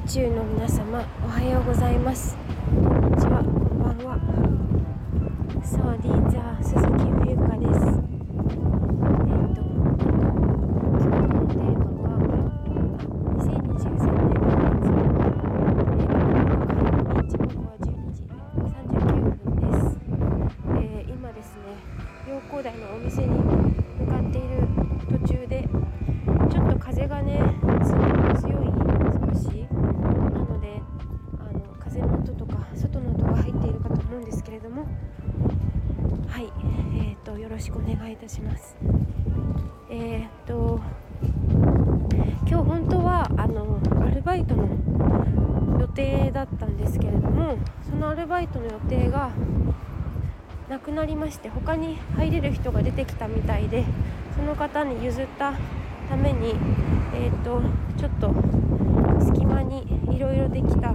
宇宙の皆様おはようございます。こんにちはこんばんは。サワディーザー鈴木冬香です。えっ、と今日のテーマは2023年5月えー、火曜日時刻は12時39分です、えー、今ですね陽光台のお店に向かっている途中でちょっと風がねつ強い少し音とか外の音が入っているかと思うんですけれども。はいえーとよろしくお願いいたします。えーと今日本当はあのアルバイトの予定だったんですけれどもそのアルバイトの予定がなくなりまして他に入れる人が出てきたみたいでその方に譲ったためにえっ、ー、とちょっと隙間にいろいろできた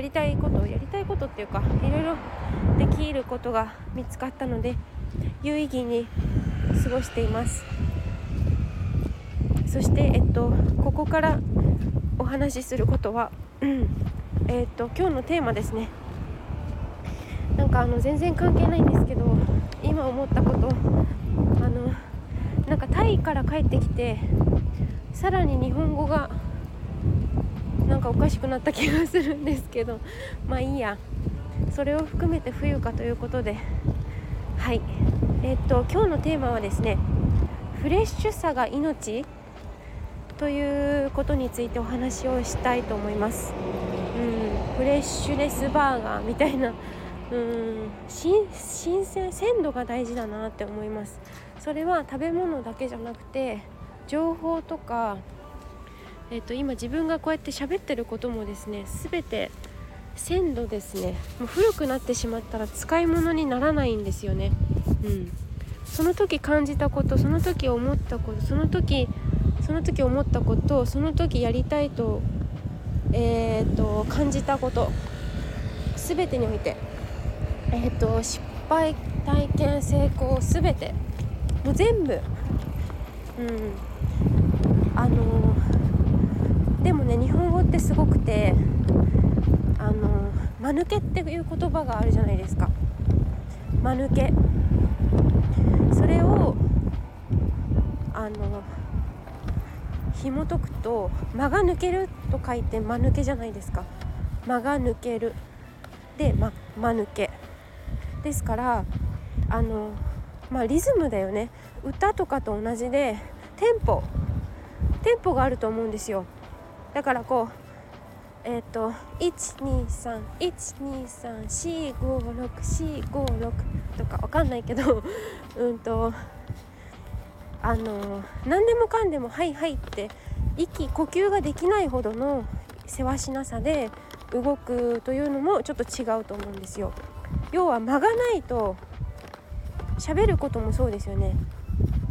やりたいことやりたいことっていうかいろいろできることが見つかったので有意義に過ごしています。そしてえっとここからお話しすることは、えっと今日のテーマですね。なんかあの全然関係ないんですけど今思ったことあのなんかタイから帰ってきてさらに日本語がなんかおかしくなった気がするんですけどまあいいや。それを含めて冬かということで。はい。えっと今日のテーマはですねフレッシュさが命ということについてお話をしたいと思います。うん。フレッシュネスバーガーみたいな。うん。新鮮鮮度が大事だなって思います。それは食べ物だけじゃなくて情報とか、えー、と今自分がこうやって喋ってることもですね全て鮮度ですね。もう古くなってしまったら使い物にならないんですよね。うん。その時感じたことその時思ったことその時その時思ったことその時やりたいと,、えーと、感じたこと全てにおいて、えーと失敗体験成功全て。もう全部。うんあのでってすごくてあの間抜けっていう言葉があるじゃないですか。間抜け。それをあの紐解くと間が抜けると書いて間抜けじゃないですか。間が抜ける。で、ま、間抜け。ですからあのまあ、リズムだよね。歌とかと同じでテンポ。テンポがあると思うんですよ。だからこうえっ、ー、と12312345645とかわかんないけど うんとあの何でもかんでも「はいはい」って息呼吸ができないほどのせわしなさで動くというのもちょっと違うと思うんですよ。要は間がないと喋ることもそうですよね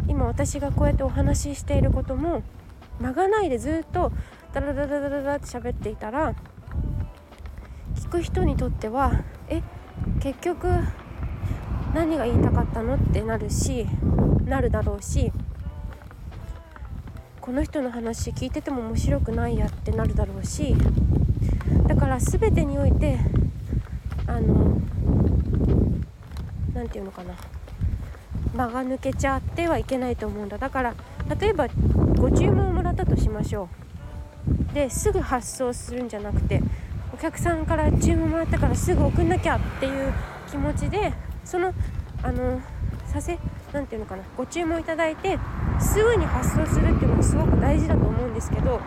今私がこうやってお話ししていることも間がないでずっとダラダラダラダって喋っていたら聞く人にとってはえ結局何が言いたかったのってなるしなるだろうしこの人の話聞いてても面白くないやってなるだろうしだから全てにおいてあの何て言うのかな。間が抜けちゃってはいけないと思うんだ。だから例えばご注文をもらったとしましょう。ですぐ発送するんじゃなくてお客さんから注文もらったからすぐ送んなきゃっていう気持ちでそのあのさせ何て言うのかなご注文いただいてすぐに発送するっていうのはすごく大事だと思うんですけど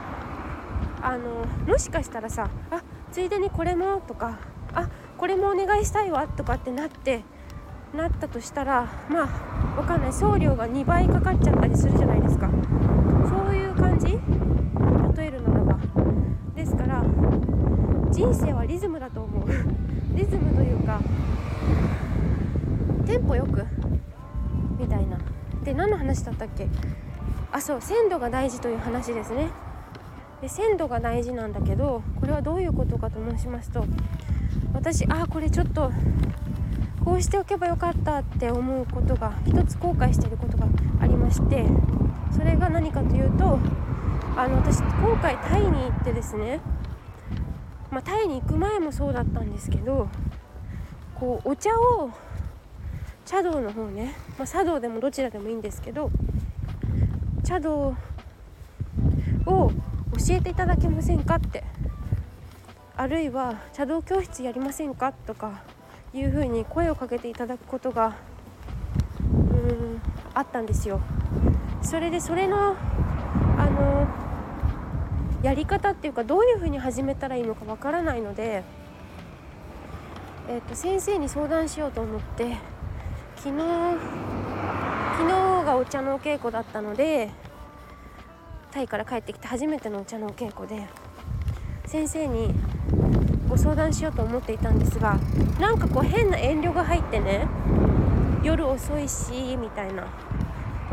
あのもしかしたらさあついでにこれもとかあこれもお願いしたいわとかってなってなったとしたらまあわかんない送料が2倍かかっちゃったりするじゃないですか。そういう感じ例えるならばですから人生はリズムだと思うリズムというかテンポよくみたいなで何の話だったっけ？あそう鮮度が大事という話ですね。で鮮度が大事なんだけどこれはどういうことかと申しますと私あこれちょっとこうしておけばよかったって思うことが一つ後悔していることがありましてそれが何かというとあの私今回タイに行ってですね、まあ、タイに行く前もそうだったんですけどこうお茶を茶道の方ね、まあ、茶道でもどちらでもいいんですけど茶道を教えていただけませんかってあるいは茶道教室やりませんかとかいうふうに声をかけていただくことがうんあったんですよ。それでそれのあのやり方っていうかどういうふうに始めたらいいのかわからないので、えー、と先生に相談しようと思って昨日昨日がお茶のお稽古だったのでタイから帰ってきて初めてのお茶のお稽古で先生にご相談しようと思っていたんですがなんかこう変な遠慮が入ってね夜遅いしみたいな、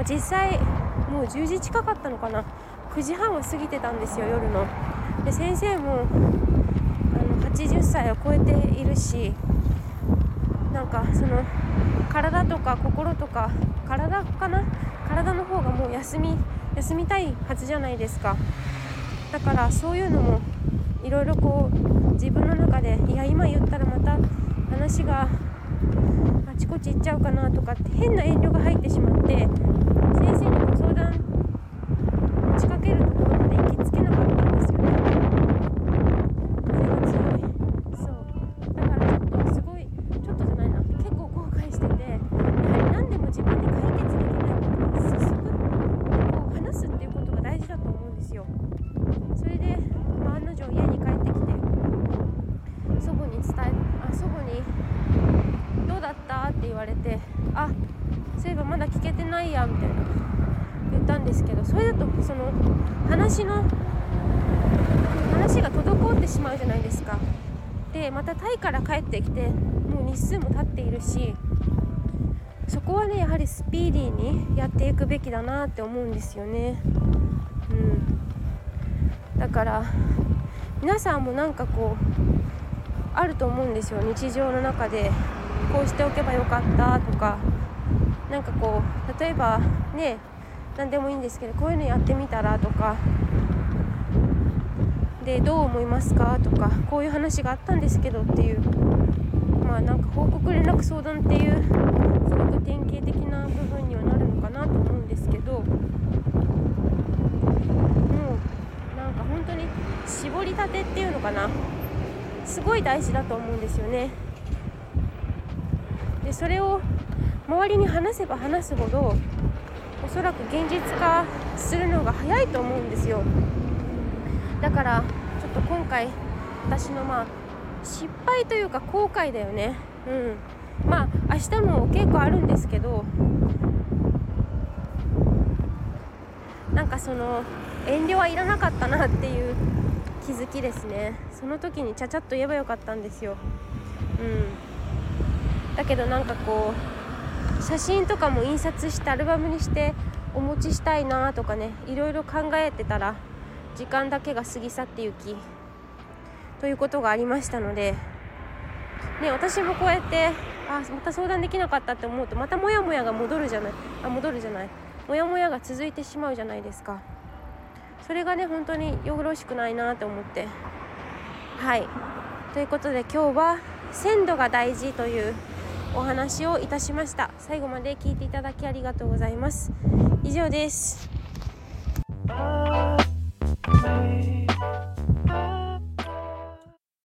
実際もう10時近かったのかな。9時半は過ぎてたんですよ夜の。で先生もあの80歳を超えているしなんかその体とか心とか体かな？体の方がもう休み休みたいはずじゃないですか。だからそういうのもいろいろこう自分の中でいや今言ったらまた話があちこち行っちゃうかなとかって変な遠慮が入ってしまって先生にご相談持ちかけるところまで行きつけなかったんですよね風が強いそうだからちょっとすごいちょっとじゃないな結構後悔しててやはり何でも自分で解決できないことは早速こう話すっていうことが大事だと思うんですよそれで、まあ、案の定家に帰ってきて祖母に伝えあ祖母に「どうだった?」って言われて「あそういえばまだ聞けてないや」みたいな。言ったんですけどそれだとその話の話が滞ってしまうじゃないですか。でまたタイから帰ってきてもう日数も経っているしそこはねやはりスピーディーにやっていくべきだなって思うんですよね。うん。だから皆さんもなんかこうあると思うんですよ。日常の中でこうしておけばよかったとかなんかこう例えばね何でもいいんですけどこういうのやってみたらとかでどう思いますかとかこういう話があったんですけどっていうまあなんか報告連絡相談っていうすごく典型的な部分にはなるのかなと思うんですけどもうなんか本当に絞りたてっていうのかな。すごい大事だと思うんですよね。でそれを周りに話せば話すほどおそらく現実化するのが早いと思うんですよ。だからちょっと今回私のまあ失敗というか後悔だよね。うん。まあ明日もお稽古あるんですけどなんかその遠慮はいらなかったなっていう気づきですね。その時にちゃちゃっと言えばよかったんですよ。うん。だけどなんかこう写真とかも印刷してアルバムにしてお持ちしたいなとかねいろいろ考えてたら時間だけが過ぎ去ってゆきということがありましたので、ね、私もこうやってあまた相談できなかったって思うとまたモヤモヤが戻るじゃないあ戻るじゃないモヤモヤが続いてしまうじゃないですか。それがね本当によろしくないなと思って。はい。ということで今日は鮮度が大事というお話をいたしました。最後まで聞いていただきありがとうございます。以上です。